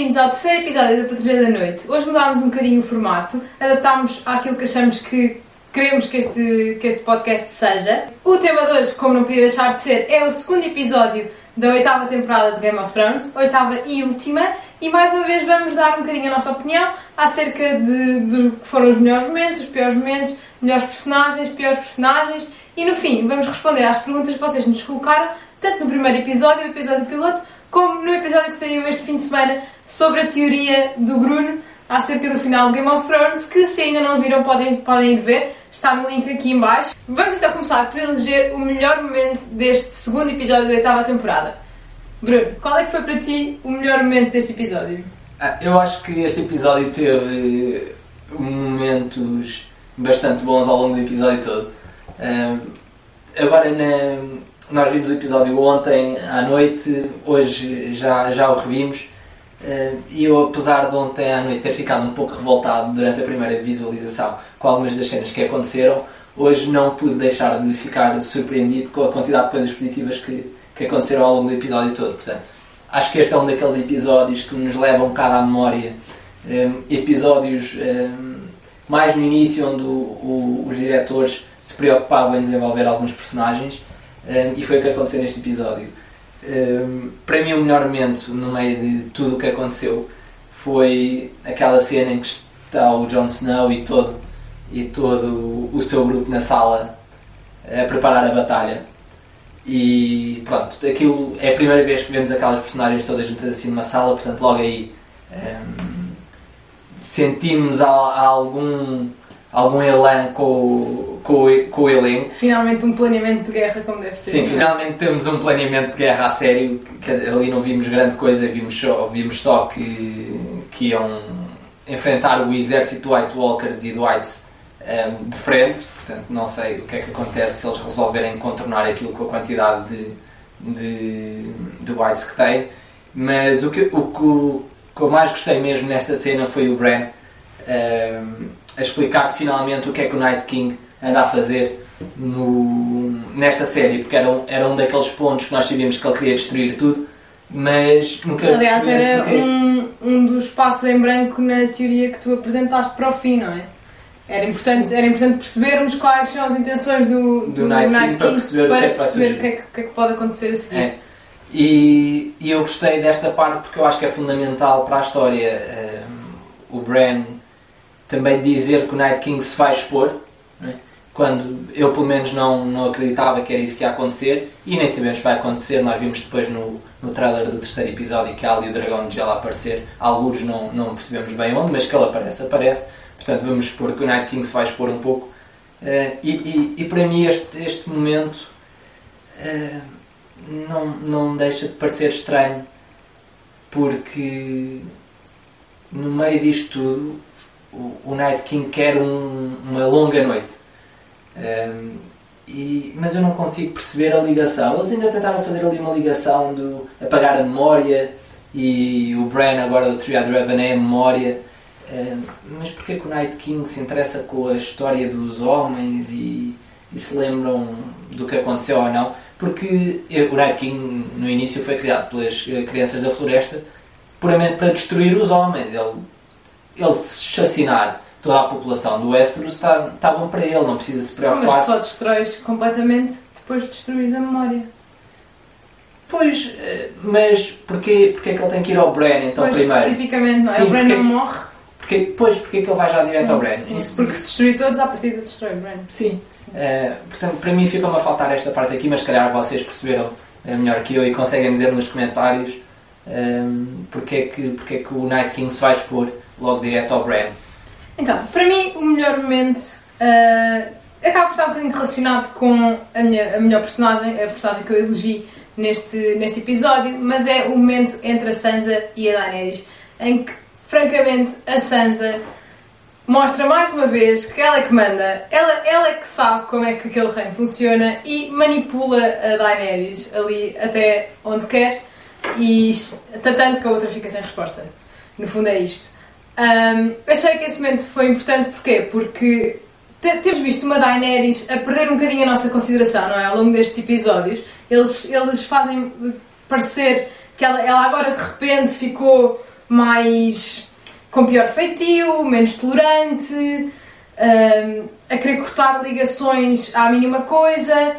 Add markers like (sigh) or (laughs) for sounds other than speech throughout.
bem-vindos ao terceiro episódio da Patrulha da Noite. Hoje mudámos um bocadinho o formato, adaptámos àquilo que achamos que queremos que este, que este podcast seja. O tema de hoje, como não podia deixar de ser, é o segundo episódio da oitava temporada de Game of Thrones, oitava e última, e mais uma vez vamos dar um bocadinho a nossa opinião acerca de, de que foram os melhores momentos, os piores momentos, melhores personagens, piores personagens, e no fim vamos responder às perguntas que vocês nos colocaram, tanto no primeiro episódio, o episódio piloto, como no episódio que saiu este fim de semana sobre a teoria do Bruno acerca do final de Game of Thrones, que se ainda não viram podem, podem ir ver, está no link aqui em baixo. Vamos então começar por eleger o melhor momento deste segundo episódio da oitava temporada. Bruno, qual é que foi para ti o melhor momento deste episódio? Ah, eu acho que este episódio teve momentos bastante bons ao longo do episódio todo. Ah, agora na, nós vimos o episódio ontem à noite, hoje já, já o revimos. Uh, e eu, apesar de ontem à noite ter ficado um pouco revoltado durante a primeira visualização com algumas das cenas que aconteceram, hoje não pude deixar de ficar surpreendido com a quantidade de coisas positivas que, que aconteceram ao longo do episódio todo. Portanto, acho que este é um daqueles episódios que nos leva um bocado à memória. Um, eh, episódios um, eh, mais no início, onde o, o, os diretores se preocupavam em desenvolver alguns personagens um, e foi o que aconteceu neste episódio. Um, para mim, o melhor momento no meio de tudo o que aconteceu foi aquela cena em que está o Jon Snow e todo, e todo o seu grupo na sala a preparar a batalha. E pronto, aquilo é a primeira vez que vemos aquelas personagens todas juntas assim numa sala, portanto, logo aí um, sentimos algum algum elan com, com, com o elenco. Finalmente um planeamento de guerra como deve ser. Sim, finalmente temos um planeamento de guerra a sério, que ali não vimos grande coisa, vimos só, vimos só que, que iam enfrentar o exército do White Walkers e do Whites um, de frente, portanto não sei o que é que acontece se eles resolverem contornar aquilo com a quantidade de, de, de Whites que têm, mas o que, o, o que eu mais gostei mesmo nesta cena foi o Bran. Um, a explicar finalmente o que é que o Night King anda a fazer no, nesta série, porque era um, era um daqueles pontos que nós tivemos que ele queria destruir tudo, mas nunca Aliás, era um, um dos passos em branco na teoria que tu apresentaste para o fim, não é? Era importante, era importante percebermos quais são as intenções do, do, do Night, Night, King, para perceber, para o, que é que perceber o, que é que, o que, é que pode acontecer a seguir. É. E, e, eu gostei desta parte porque eu acho que é fundamental para a história. Um, o Bran também dizer que o Night King se vai expor, é? Quando eu pelo menos não, não acreditava que era isso que ia acontecer e nem sabemos que vai acontecer. Nós vimos depois no, no trailer do terceiro episódio que há ali o dragão de gelo a aparecer. Alguns não, não percebemos bem onde, mas que ele aparece, aparece. Portanto, vamos expor que o Night King se vai expor um pouco. Uh, e, e, e, para mim, este, este momento uh, não, não deixa de parecer estranho, porque no meio disto tudo o, Night King quer um, uma longa noite. Um, e, mas eu não consigo perceber a ligação. Eles ainda tentaram fazer ali uma ligação do apagar a memória e o Bran agora o Triad Revan é a memória. Um, mas porquê que o Night King se interessa com a história dos homens e, e se lembram do que aconteceu ou não? Porque o Night King no início foi criado pelas eh, crianças da floresta puramente para destruir os homens. Ele ele se chacinar toda a população do Westeros está, está bom para ele, não precisa se preocupar. Mas só destróis completamente depois de destruir a memória. Pois, eh, mas porquê, porquê que ele tem que ir ao Bran então pois, primeiro? especificamente, não é? Sim, o Bran porque, não morre. Porque, pois, porquê que ele vai já direto sim, ao Bran? Sim, Isso, porque se destruir todos, à partida destrói o Bran. Sim. sim. Uh, portanto, para mim fica-me a faltar esta parte aqui, mas se calhar vocês perceberam eh, melhor que eu e conseguem dizer nos comentários um, porque, é que, porque é que o Night King se vai expor logo direto ao Bran. Então, para mim, o melhor momento uh, acaba por estar um bocadinho relacionado com a, minha, a melhor personagem, a personagem que eu elegi neste, neste episódio, mas é o momento entre a Sansa e a Daenerys, em que, francamente, a Sansa mostra mais uma vez que ela é que manda, ela, ela é que sabe como é que aquele reino funciona e manipula a Daenerys ali até onde quer e tanto que a outra fica sem resposta. No fundo é isto. Um, achei que esse momento foi importante, porquê? Porque temos visto uma Daenerys a perder um bocadinho a nossa consideração, não é? Ao longo destes episódios. Eles, eles fazem parecer que ela, ela agora de repente ficou mais com pior feitio, menos tolerante, um, a querer cortar ligações à mínima coisa.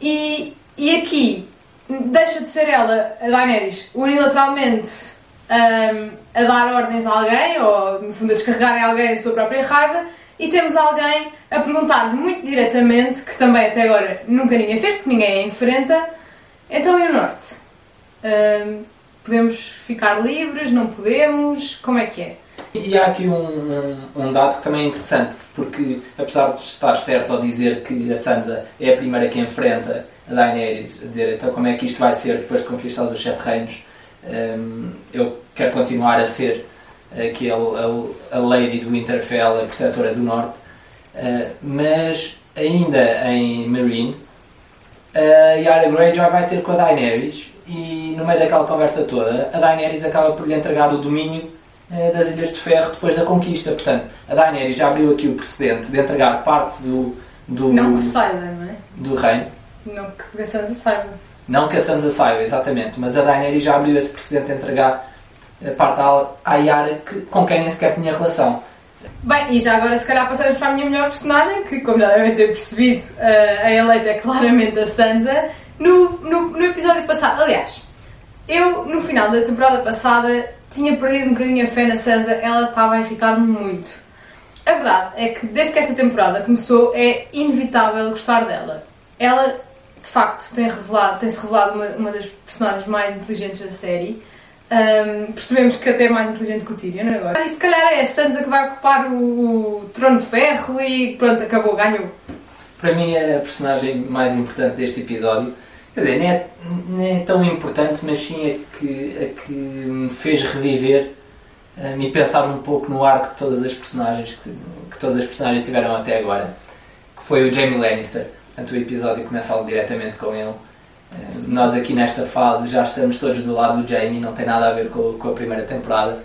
E, e aqui deixa de ser ela, a Daenerys, unilateralmente um, a dar ordens a alguém, ou no fundo a descarregar em alguém a sua própria raiva, e temos alguém a perguntar muito diretamente, que também até agora nunca ninguém fez, porque ninguém a enfrenta, então e o Norte? Um, podemos ficar livres? Não podemos? Como é que é? E há aqui um, um, um, dado que também é interessante, porque apesar de estar certo ao dizer que a Sansa é a primeira que enfrenta a Daenerys, a dizer então como é que isto vai ser depois de conquistar os Sete Reinos, um, eu quero continuar a ser aquele, a, a Lady do Winterfell, a protetora do Norte, uh, mas ainda em Meereen, a Yara Greyjoy vai ter com a Daenerys e no meio daquela conversa toda, a Daenerys acaba por lhe entregar o domínio uh, das Ilhas de Ferro depois da conquista. Portanto, a Daenerys já abriu aqui o precedente de entregar parte do, do, não que saiba, não é? do reino. Não que a Sansa saiba. Não que a Sansa saiba, exatamente, mas a Daenerys já abriu esse precedente de entregar a parte à, à Yara que, com quem nem sequer tinha relação. Bem, e já agora se calhar passamos para a minha melhor personagem, que como já devem ter percebido, eh, a eleita é claramente a Sansa, no, no, no episódio passado. Aliás, eu no final da temporada passada tinha perdido um bocadinho a fé na Sansa, ela estava a irritar-me muito. A verdade é que desde que esta temporada começou é inevitável gostar dela. Ela, de facto, tem revelado, tem-se revelado uma, uma das personagens mais inteligentes da série. Um, percebemos que até é mais inteligente que o Tyrion agora. E se calhar é a Sansa que vai ocupar o, o trono de ferro e pronto, acabou, ganhou. Para mim é a personagem mais importante deste episódio. Quer dizer, nem é, nem é tão importante, mas sim a que, a que me fez reviver um, e pensar um pouco no arco de todas as personagens que, que todas as personagens tiveram até agora. Que foi o Jamie Lannister. Portanto, o episódio começa logo diretamente com ele nós aqui nesta fase já estamos todos do lado do Jamie, não tem nada a ver com, com a primeira temporada.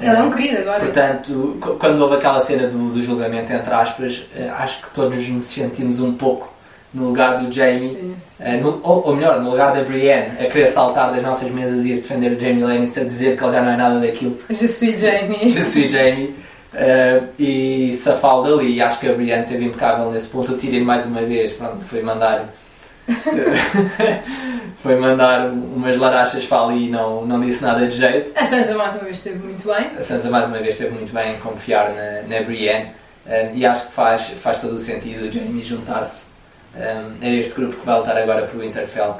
Ele é um querido agora. Portanto, quando houve aquela cena do, do julgamento, entre aspas, eh, acho que todos nos sentimos um pouco no lugar do Jamie, sim, sim. Eh, no, ou, ou, melhor, no lugar da Brienne, a querer saltar das nossas mesas e ir defender o Jamie Lannister, dizer que ele já não é nada daquilo. Je suis Jamie. Je suis Jamie. Uh, e safá-lo dali. E acho que a Brienne teve impecável nesse ponto. O Tyrion, mais uma vez, pronto, foi mandar (laughs) foi mandar umas larachas para ali e não, não disse nada de jeito. A Sansa mais uma vez esteve muito bem. A Sansa mais uma vez esteve muito bem em confiar na, na Brienne um, e acho que faz, faz todo o sentido o Jamie juntar-se um, a este grupo que vai lutar agora para o Winterfell.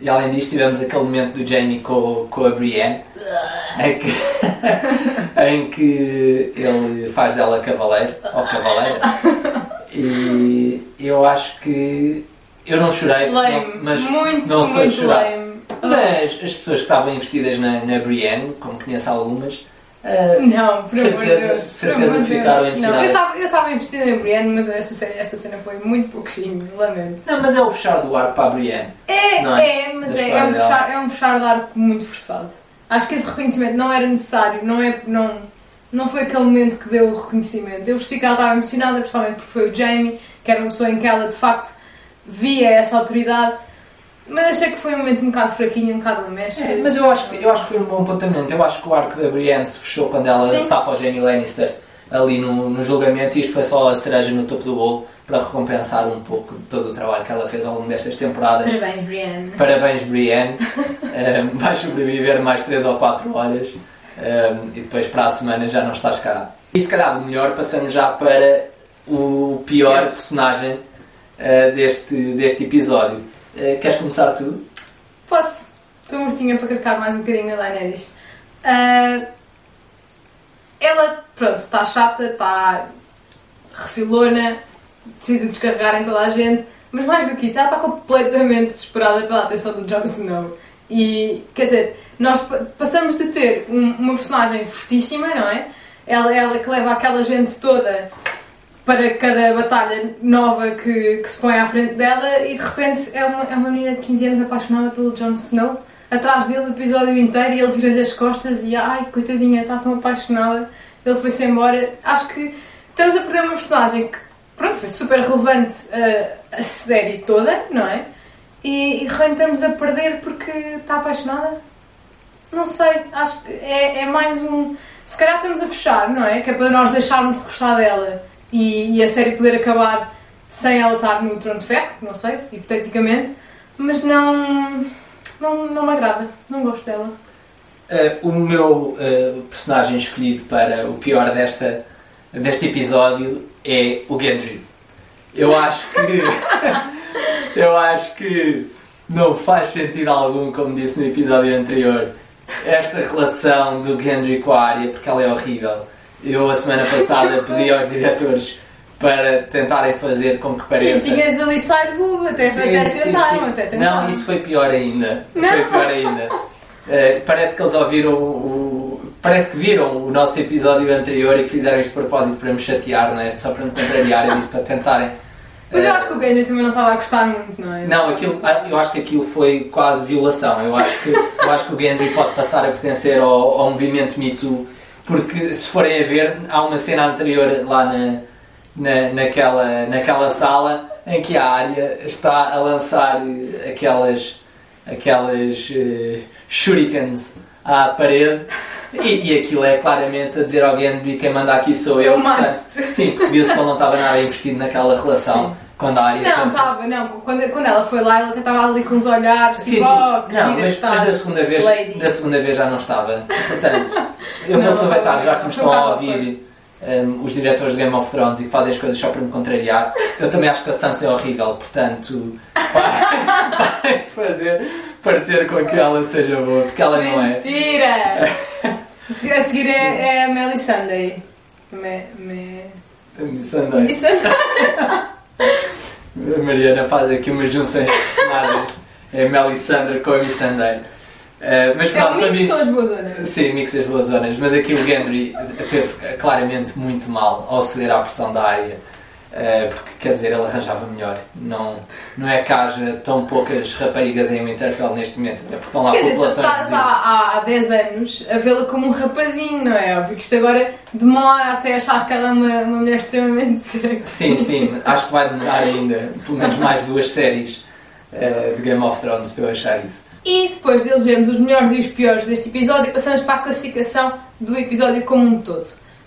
E além disto tivemos aquele momento do Jamie com, com a Brienne em que, (laughs) em que ele faz dela cavaleiro ou cavaleira e eu acho que eu não chorei, lame. mas muito, não sou muito de chorar. Lame. Mas as pessoas que estavam investidas na, na Brienne, como conheço algumas, uh, não, por amor de Deus. certeza que ficaram impressionadas. Não, eu estava investida em Brienne, mas essa, essa cena foi muito pouquinho, lamento. Não, mas é o fechar do arco para a Brienne. É, é? é, mas é, é, um fechar, é um fechar do arco muito forçado. Acho que esse reconhecimento não era necessário, não é. Não, não foi aquele momento que deu o reconhecimento. Eu percebi que ela estava emocionada, principalmente porque foi o Jamie, que era uma pessoa em que ela de facto via essa autoridade. Mas achei que foi um momento um bocado fraquinho, um bocado lamecha. É, mas eu acho, que, eu acho que foi um bom apontamento. Eu acho que o arco da Brienne se fechou quando ela Sim. safa o Jamie Lannister ali no, no julgamento e isto foi só a cereja no topo do bolo para recompensar um pouco de todo o trabalho que ela fez ao longo destas temporadas. Parabéns, Brienne. Parabéns, Brienne. um, (laughs) vais sobreviver mais 3 ou 4 horas um, e depois para a semana já não estás cá. E se calhar o melhor, passamos já para o pior personagem uh, deste, deste episódio. Uh, queres começar tu? Posso. Estou mortinha para carregar mais um bocadinho a Daenerys. Uh, ela, pronto, está chata, está refilona, decide descarregar em toda a gente, mas mais do que isso, ela está completamente desesperada pela atenção do Jon Snow. E, quer dizer, nós passamos de ter um, uma personagem fortíssima, não é? Ela, ela que leva aquela gente toda para cada batalha nova que, que se põe à frente dela e de repente é uma, é uma menina de 15 anos apaixonada pelo Jon Snow atrás dele o episódio inteiro e ele vira-lhe as costas e ai, coitadinha, está tão apaixonada ele foi-se embora acho que estamos a perder uma personagem que pronto, foi super relevante uh, a série toda, não é? E, e de repente estamos a perder porque está apaixonada não sei, acho que é, é mais um. Se calhar estamos a fechar, não é? Que é para nós deixarmos de gostar dela e, e a série poder acabar sem ela estar no trono de ferro, não sei, hipoteticamente, mas não. não, não me agrada, não gosto dela. Uh, o meu uh, personagem escolhido para o pior desta, deste episódio é o Gendry. Eu acho que. (laughs) eu acho que não faz sentido algum, como disse no episódio anterior, esta relação do Gendry com a Arya, porque ela é horrível. Eu, a semana passada, (laughs) pedi aos diretores para tentarem fazer com que pareça. E tinhas ali side boob, até, sim, até sim, tentaram, sim. até tentaram. Não, isso foi pior ainda. Não. Foi pior ainda. (laughs) Uh, parece que eles ouviram o. Parece que viram o nosso episódio anterior e que fizeram isto de propósito para me chatear, não é? Só para me contrariar, eu disse para tentarem mas eu acho que o Gainer também não estava a gostar muito, não é? Não, aquilo, ah, eu acho que aquilo foi quase violação. Eu acho que, eu acho que o Gendry pode passar a pertencer ao, ao movimento Me Too, porque se forem a ver, há uma cena anterior lá na, na, naquela, naquela sala em que a área está a lançar aquelas, aquelas uh, shurikens à parede. E, e aquilo é claramente a dizer ao Gendry quem manda aqui sou eu. Eu mato Sim, porque viu-se que ele não estava nada investido naquela relação. Sim. Quando a área. Não, estava, não. Quando, quando ela foi lá, ela até estava ali com os olhares, sim, tipo, sim. oh, que não, mas, mas da segunda vez da segunda vez já não estava. Portanto, eu vou aproveitar, já que me estão a ouvir um, os diretores de Game of Thrones e que fazem as coisas só para me contrariar, eu também acho que a Sansa é horrível, portanto, (laughs) vai, fazer parecer com que ela seja boa, porque ela Mentira. não é. Mentira! A seguir é, é a Melisandre. Me, me... Melisandre. A Mariana faz aqui umas junções de personagens. É a Melisandre com a Missandei. Uh, mas é um mix são as boas zonas. Sim, mix das boas zonas. Mas aqui o Gendry teve claramente muito mal ao ceder à pressão da área. Uh, porque quer dizer, ele arranjava melhor. Não, não é que haja tão poucas raparigas em Winterfell neste momento, até porque estão lá quer populações. Dizer, tu estás há, há 10 anos a vê-la como um rapazinho, não é? Óbvio que isto agora demora até achar que ela é uma, uma mulher extremamente sexy. Sim, sim, acho que vai demorar ainda, pelo menos mais duas séries uh, de Game of Thrones para eu achar isso. E depois deles vermos os melhores e os piores deste episódio, passamos para a classificação do episódio como um todo.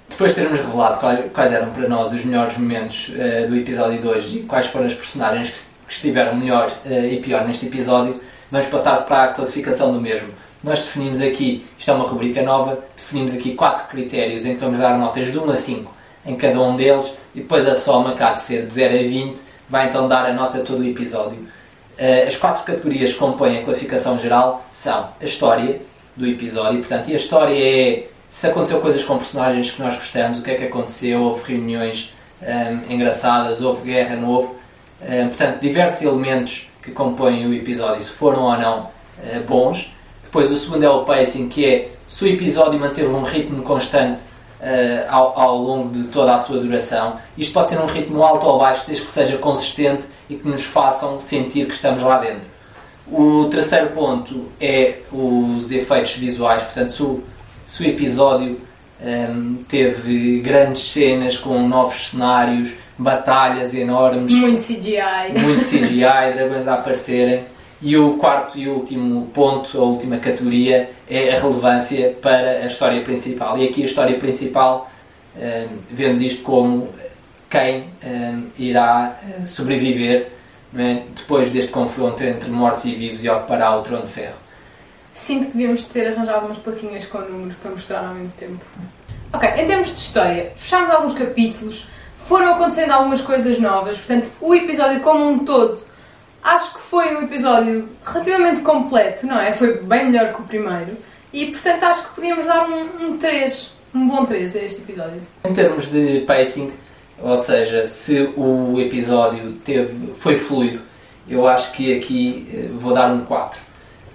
Depois de termos revelado quais eram para nós os melhores momentos uh, do episódio 2 e quais foram as personagens que, que estiveram melhor uh, e pior neste episódio, vamos passar para a classificação do mesmo. Nós definimos aqui, isto é uma rubrica nova, definimos aqui quatro critérios em que vamos dar notas de 1 a 5 em cada um deles e depois a soma, cá de ser de 0 a 20, vai então dar a nota a todo o episódio. Uh, as quatro categorias que compõem a classificação geral são a história do episódio, portanto, e a história é se aconteceu coisas com personagens que nós gostamos, o que é que aconteceu, houve reuniões um, engraçadas, houve guerra, não houve. Um, portanto, diversos elementos que compõem o episódio, se foram ou não uh, bons. Depois, o segundo é o pacing, que é se o episódio manteve um ritmo constante uh, ao, ao, longo de toda a sua duração. Isto pode ser um ritmo alto ou baixo, desde que seja consistente e que nos façam sentir que estamos lá dentro. O terceiro ponto é os efeitos visuais, portanto, se o se o episódio um, teve grandes cenas com novos cenários, batalhas enormes. Muito CGI. Muito CGI, dragões a aparecerem. E o quarto e último ponto, a última categoria, é a relevância para a história principal. E aqui a história principal, um, vemos isto como quem um, irá eh, sobreviver né, depois deste confronto entre mortos e vivos e ocupará o trono de ferro sinto que devíamos ter arranjado umas plaquinhas com números para mostrar ao mesmo tempo. Ok, em termos de história, fechámos alguns capítulos, foram acontecendo algumas coisas novas, portanto, o episódio como um todo, acho que foi um episódio relativamente completo, não é? Foi bem melhor que o primeiro, e portanto acho que podíamos dar um, um 3, um bom 3 a este episódio. Em termos de pacing, ou seja, se o episódio teve, foi fluido, eu acho que aqui eh, vou dar um 4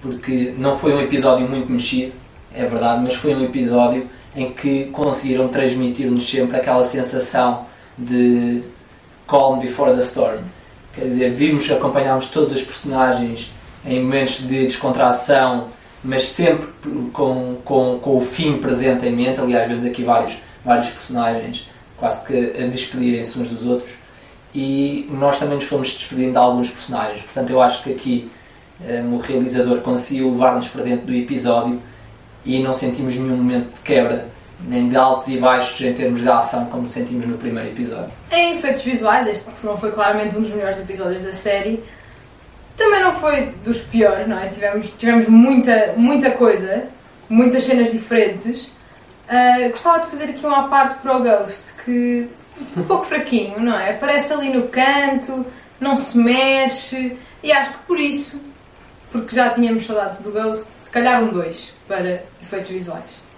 porque não foi um episódio muito mexido, é verdade, mas foi um episódio em que conseguiram transmitir-nos sempre aquela sensação de calm before the storm. Quer dizer, vimos, acompanhámos todos os personagens em momentos de descontração, mas sempre com, com, com o fim presente em mente. Aliás, vemos aqui vários, vários personagens quase que a despedirem-se uns dos outros. E nós também nos fomos despedindo de alguns personagens. Portanto, eu acho que aqui um, o realizador conseguiu levar-nos para dentro do episódio e não sentimos nenhum momento de quebra, nem de altos e baixos em termos de ação, como sentimos no primeiro episódio. Em efeitos visuais, este não foi claramente um dos melhores episódios da série. Também não foi dos piores, não é? Tivemos, tivemos muita, muita coisa, muitas cenas diferentes. Uh, gostava de fazer aqui uma parte para o Ghost, que um pouco fraquinho, não é? Aparece ali no canto, não se mexe, e acho que por isso, porque já tínhamos saudades do Ghost, se calhar um 2 para efeitos visuais.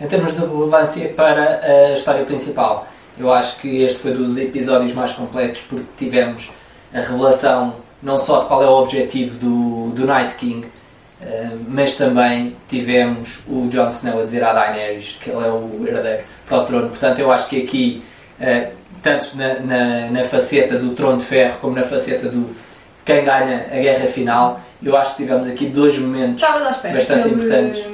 Em termos de relevância para a história principal, eu acho que este foi dos episódios mais complexos porque tivemos a revelação não só de qual é o objetivo do, do Night King, uh, mas também tivemos o Jon Snow a dizer à Daenerys que ele é o herdeiro para o trono. Portanto, eu acho que aqui, uh, tanto na, na, na, faceta do trono de ferro como na faceta do quem ganha a guerra final, eu acho que tivemos aqui dois momentos bastante importantes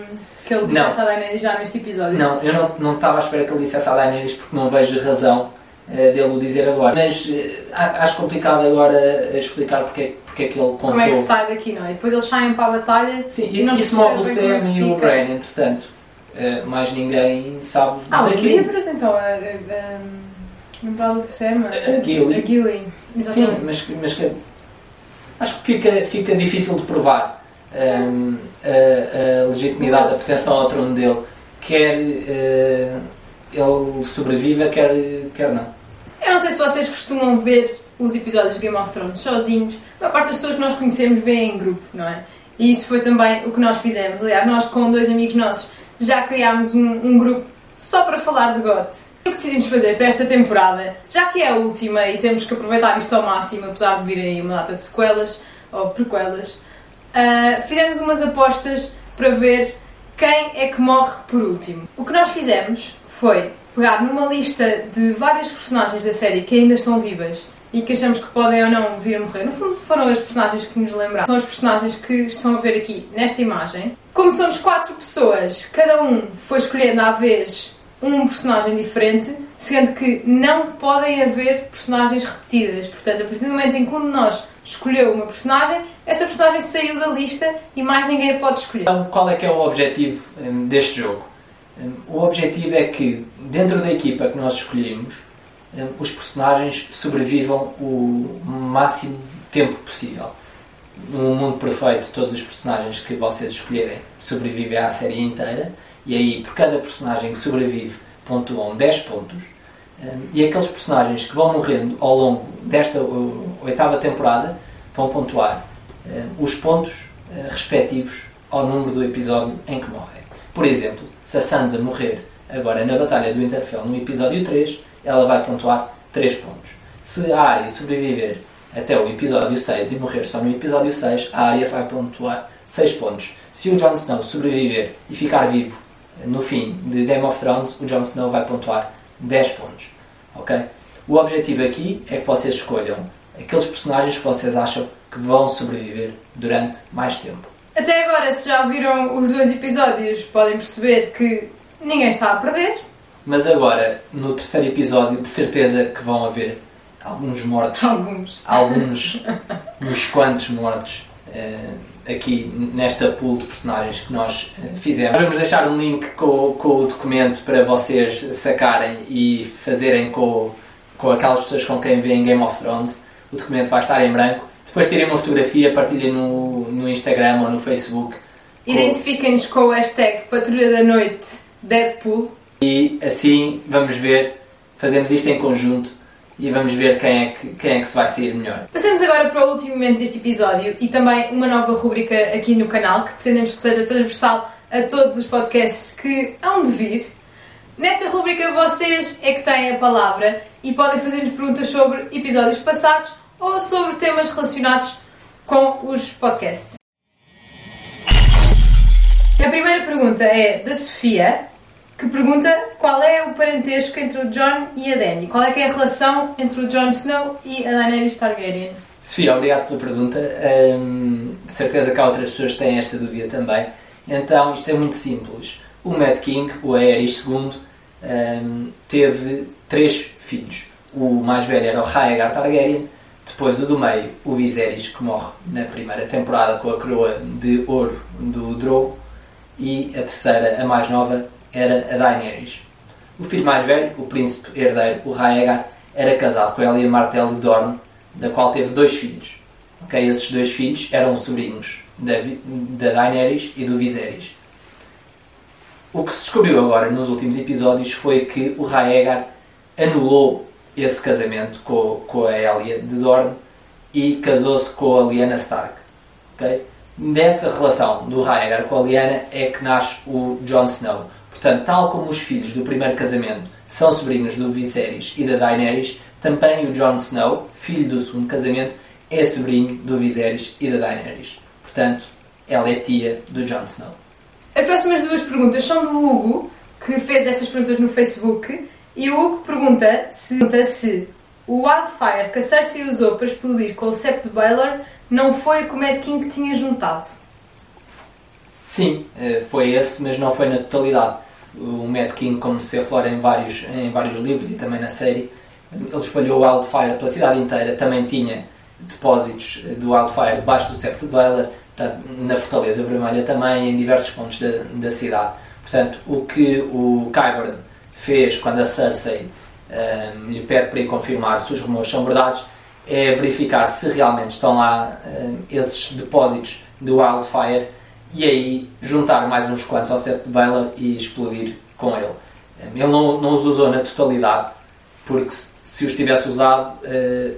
que ele dissesse não. a Daenerys já neste episódio. Não, eu não, não estava à espera que ele dissesse a Daenerys porque não vejo razão uh, dele o dizer agora. Mas uh, acho complicado agora explicar porque, porque é que ele contou. Como é que se sai daqui, não é? Depois eles saem para a batalha Sim, e, não isso morre o Sam é e o Bran, entretanto. Uh, mais ninguém sabe Ah, os livros então. A, Lembrada do Sam? A, Gilly. A Gilly. Sim, mas, mas que, acho que fica, fica difícil de provar um, a, a, legitimidade da proteção ao trono dele, quer uh, ele sobreviva, quer, quer não. Eu não sei se vocês costumam ver os episódios de Game of Thrones sozinhos, a parte das pessoas que nós conhecemos vê em grupo, não é? E isso foi também o que nós fizemos. Aliás, nós com dois amigos nossos já criámos um, um grupo só para falar de GOT. O que decidimos fazer para esta temporada, já que é a última e temos que aproveitar isto ao máximo, apesar de virem uma data de sequelas ou prequelas, uh, fizemos umas apostas para ver quem é que morre por último. O que nós fizemos foi pegar numa lista de várias personagens da série que ainda estão vivas e que achamos que podem ou não vir a morrer. No fundo, foram as personagens que nos lembraram. São as personagens que estão a ver aqui nesta imagem. Como somos quatro pessoas, cada um foi escolhendo à vez um personagem diferente, sendo que não podem haver personagens repetidas. Portanto, a partir do momento em que um de nós escolheu uma personagem, essa personagem saiu da lista e mais ninguém a pode escolher. Então, qual é que é o objetivo um, deste jogo? Um, o objetivo é que, dentro da equipa que nós escolhemos, um, os personagens sobrevivam o máximo tempo possível. Num mundo perfeito, todos os personagens que vocês escolherem sobrevivem à série inteira, e aí, por cada personagem que sobrevive, pontuam 10 pontos e aqueles personagens que vão morrendo ao longo desta oitava temporada vão pontuar os pontos eh, respectivos ao número do episódio em que morrem. Por exemplo, se a Sansa morrer agora na Batalha do Interfell no episódio 3, ela vai pontuar 3 pontos. Se a Arya sobreviver até o episódio 6 e morrer só no episódio 6, a Arya vai pontuar 6 pontos. Se o Jon Snow sobreviver e ficar vivo no fim de Game of Thrones, o Jon Snow vai pontuar 10 pontos. Ok? O objetivo aqui é que vocês escolham aqueles personagens que vocês acham que vão sobreviver durante mais tempo. Até agora, se já viram os dois episódios, podem perceber que ninguém está a perder. Mas agora, no terceiro episódio, de certeza que vão haver alguns mortos. Alguns. Alguns, uns quantos mortos. Uh, aqui nesta pool de personagens que nós eh, fizemos. Vamos deixar um link com, com o documento para vocês sacarem e fazerem com, com aquelas pessoas com quem vêem Game of Thrones. O documento vai estar em branco. Depois tirem uma fotografia, partilhem no, no Instagram ou no Facebook. Identifiquem-nos com o hashtag Patrulha da Noite Deadpool. E assim vamos ver, fazemos isto em conjunto e vamos ver quem é, que, quem é que se vai sair melhor. Passamos agora para o último momento deste episódio e também uma nova rubrica aqui no canal que pretendemos que seja transversal a todos os podcasts que hão de vir. Nesta rubrica vocês é que têm a palavra e podem fazer-nos perguntas sobre episódios passados ou sobre temas relacionados com os podcasts. A primeira pergunta é da Sofia, que pergunta qual é o parentesco entre o John e a Dany. Qual é que é a relação entre o Jon Snow e a Daenerys Targaryen? Sofia, obrigado pela pergunta. Um, de certeza que há outras pessoas que têm esta dúvida também. Então, isto é muito simples. O Mad King, o Aerys II, um, teve três filhos. O mais velho era o Rhaegar Targaryen, depois o do meio, o Viserys, que morre na primeira temporada com a coroa de ouro do Drogo, e a terceira, a mais nova, era a Daenerys. O filho mais velho, o príncipe herdeiro, o Rhaegar, era casado com Elia Martell de Dorne, da qual teve dois filhos. Okay? Esses dois filhos eram sobrinhos da, da Daenerys e do Viserys. O que se descobriu agora nos últimos episódios foi que o Rhaegar anulou esse casamento com, com a Elia de Dorne e casou-se com a Lyanna Stark. Okay? Dessa relação do Rhaegar com a Lyanna é que nasce o Jon Snow. Portanto, tal como os filhos do primeiro casamento são sobrinhos do Viserys e da Daenerys, também o Jon Snow, filho do segundo casamento, é sobrinho do Viserys e da Daenerys. Portanto, ela é tia do Jon Snow. As próximas duas perguntas são do Hugo, que fez estas perguntas no Facebook, e o Hugo pergunta se, se o Wildfire que a Cersei usou para explodir com o septo de Baelor não foi o que o Mad King tinha juntado. Sim, eh, foi esse, mas não foi na totalidade. O Mad King, como se aflora em vários, em vários livros e também na série, ele espalhou o Wildfire pela cidade inteira, também tinha depósitos do Wildfire debaixo do septo de Baelor, na Fortaleza Vermelha também, em diversos pontos da, da cidade. Portanto, o que o Qyburn fez quando a Cersei um, lhe pede para ir confirmar se os rumores são verdades é verificar se realmente estão lá um, esses depósitos de Wildfire e aí juntar mais uns quantos ao set de Baylor e explodir com ele. Um, ele não, não os usou na totalidade, porque se, se os tivesse usado, uh,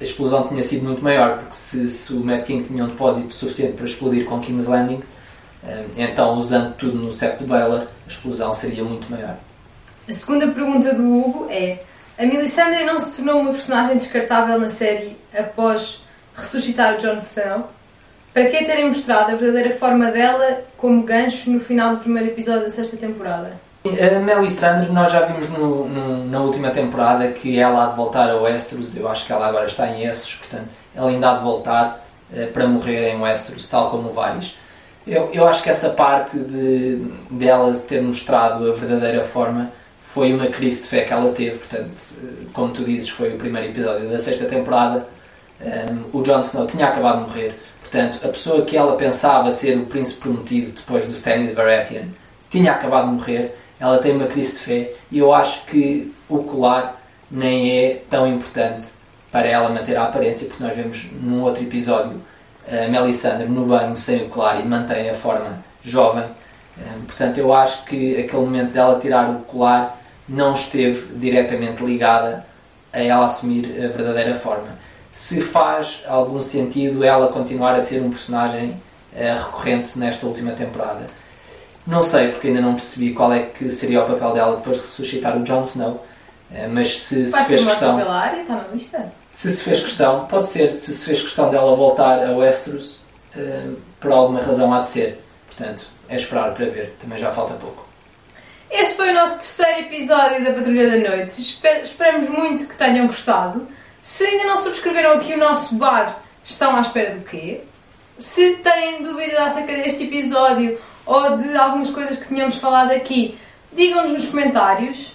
a explosão tinha sido muito maior, porque se, se, o Mad King tinha um depósito suficiente para explodir com King's Landing, então usando tudo no set de Baylor, a explosão seria muito maior. A segunda pergunta do Hugo é: a Melisandre não se tornou uma personagem descartável na série após ressuscitar o Jon Snow? Para que terem mostrado a verdadeira forma dela como gancho no final do primeiro episódio da sexta temporada? A Melisandre, nós já vimos no, no, na última temporada que ela há de voltar a Westeros. Eu acho que ela agora está em Essos, portanto, ela ainda há de voltar uh, para morrer em Westeros, tal como o Varys. Eu, eu acho que essa parte de dela ter mostrado a verdadeira forma foi uma crise de fé que ela teve, portanto, como tu dizes, foi o primeiro episódio da sexta temporada. Um, o Jon Snow tinha acabado de morrer, portanto, a pessoa que ela pensava ser o príncipe prometido depois do Stannis Baratheon tinha acabado de morrer. Ela tem uma crise de fé e eu acho que o colar nem é tão importante para ela manter a aparência, porque nós vemos num outro episódio a Melisandre no banho sem o colar e mantém a forma jovem. Um, portanto, eu acho que aquele momento dela tirar o colar não esteve diretamente ligada a ela assumir a verdadeira forma. Se faz algum sentido ela continuar a ser um personagem uh, recorrente nesta última temporada. Não sei, porque ainda não percebi qual é que seria o papel dela de ressuscitar o Jon Snow. Uh, mas se se fez questão. Área, está na lista. Se se fez questão, pode ser, se se fez questão dela voltar a Westeros, uh, por alguma razão há de ser. Portanto, é esperar para ver, também já falta pouco. Este foi o nosso terceiro episódio da Patrulha da Noite. Esper esperamos muito que tenham gostado. Se ainda não subscreveram aqui o nosso bar, estão à espera do quê? Se têm dúvidas acerca deste episódio ou de algumas coisas que tínhamos falado aqui, digam-nos nos comentários.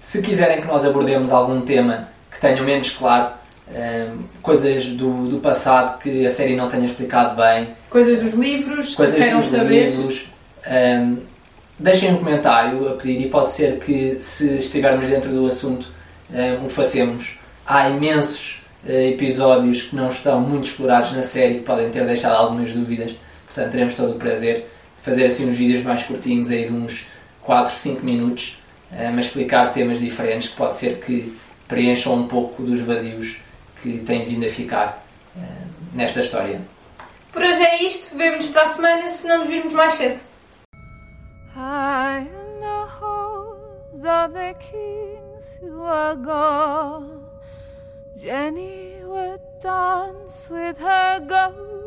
Se quiserem que nós abordemos algum tema que tenham menos claro, um, coisas do, do passado que a série não tenha explicado bem, coisas dos livros, coisas que queiram dos saber. livros, um, deixem um comentário a pedir e pode ser que se estivermos dentro do assunto um, o façamos. Há imensos uh, episódios que não estão muito explorados na série que podem ter deixado algumas dúvidas, portanto teremos todo o prazer de fazer assim uns vídeos mais curtinhos aí de uns 4, 5 minutos um, a explicar temas diferentes que pode ser que preencham um pouco dos vazios que têm vindo a ficar um, nesta história. Por hoje é isto, vemo-nos para a semana se não nos virmos mais cedo. High in the of the kings who are gone, Jenny would dance with her ghost